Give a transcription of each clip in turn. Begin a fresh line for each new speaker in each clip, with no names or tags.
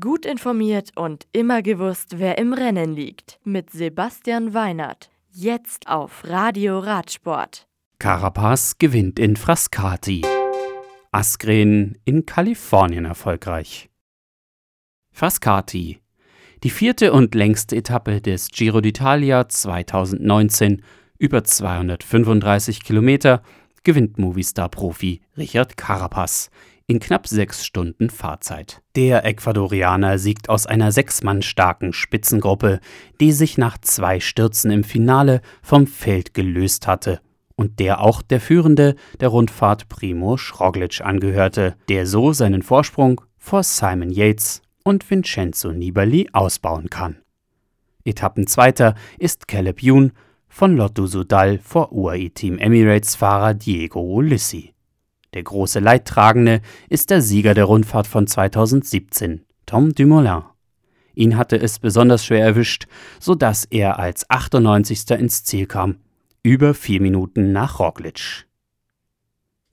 Gut informiert und immer gewusst, wer im Rennen liegt. Mit Sebastian Weinert. Jetzt auf Radio Radsport.
Carapaz gewinnt in Frascati. Askren in Kalifornien erfolgreich. Frascati. Die vierte und längste Etappe des Giro d'Italia 2019, über 235 Kilometer, gewinnt Movistar-Profi Richard Carapaz in knapp sechs Stunden Fahrzeit. Der Ecuadorianer siegt aus einer sechs Mann starken Spitzengruppe, die sich nach zwei Stürzen im Finale vom Feld gelöst hatte und der auch der Führende der Rundfahrt Primo Schroglic angehörte, der so seinen Vorsprung vor Simon Yates und Vincenzo Nibali ausbauen kann. Etappenzweiter ist Caleb Youn von Lotto Sudal vor UAE Team Emirates Fahrer Diego Ulissi. Der große Leidtragende ist der Sieger der Rundfahrt von 2017, Tom Dumoulin. Ihn hatte es besonders schwer erwischt, so dass er als 98. ins Ziel kam, über vier Minuten nach Roglic.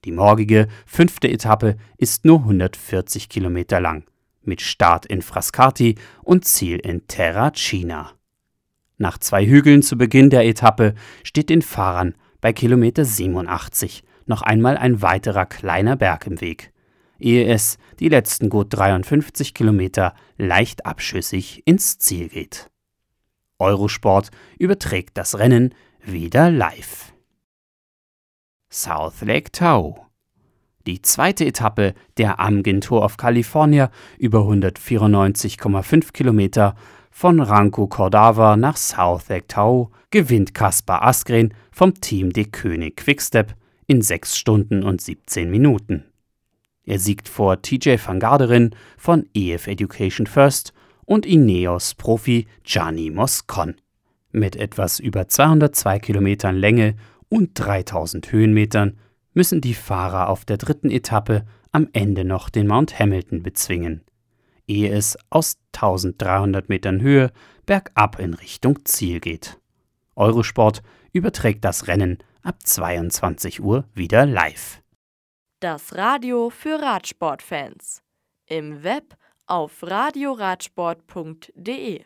Die morgige fünfte Etappe ist nur 140 Kilometer lang, mit Start in Frascati und Ziel in Terracina. Nach zwei Hügeln zu Beginn der Etappe steht den Fahrern bei Kilometer 87 noch einmal ein weiterer kleiner Berg im Weg, ehe es die letzten gut 53 Kilometer leicht abschüssig ins Ziel geht. Eurosport überträgt das Rennen wieder live. South Lake Tahoe die zweite Etappe der Amgen Tour of California über 194,5 Kilometer von Ranco Cordava nach South Lake Tahoe gewinnt Kaspar Askren vom Team de König Quickstep in 6 Stunden und 17 Minuten. Er siegt vor TJ van Garderen von EF Education First und Ineos Profi Gianni Moscon. Mit etwas über 202 Kilometern Länge und 3000 Höhenmetern müssen die Fahrer auf der dritten Etappe am Ende noch den Mount Hamilton bezwingen, ehe es aus 1300 Metern Höhe bergab in Richtung Ziel geht. Eurosport überträgt das Rennen ab 22 Uhr wieder live.
Das Radio für Radsportfans. Im Web auf radioradsport.de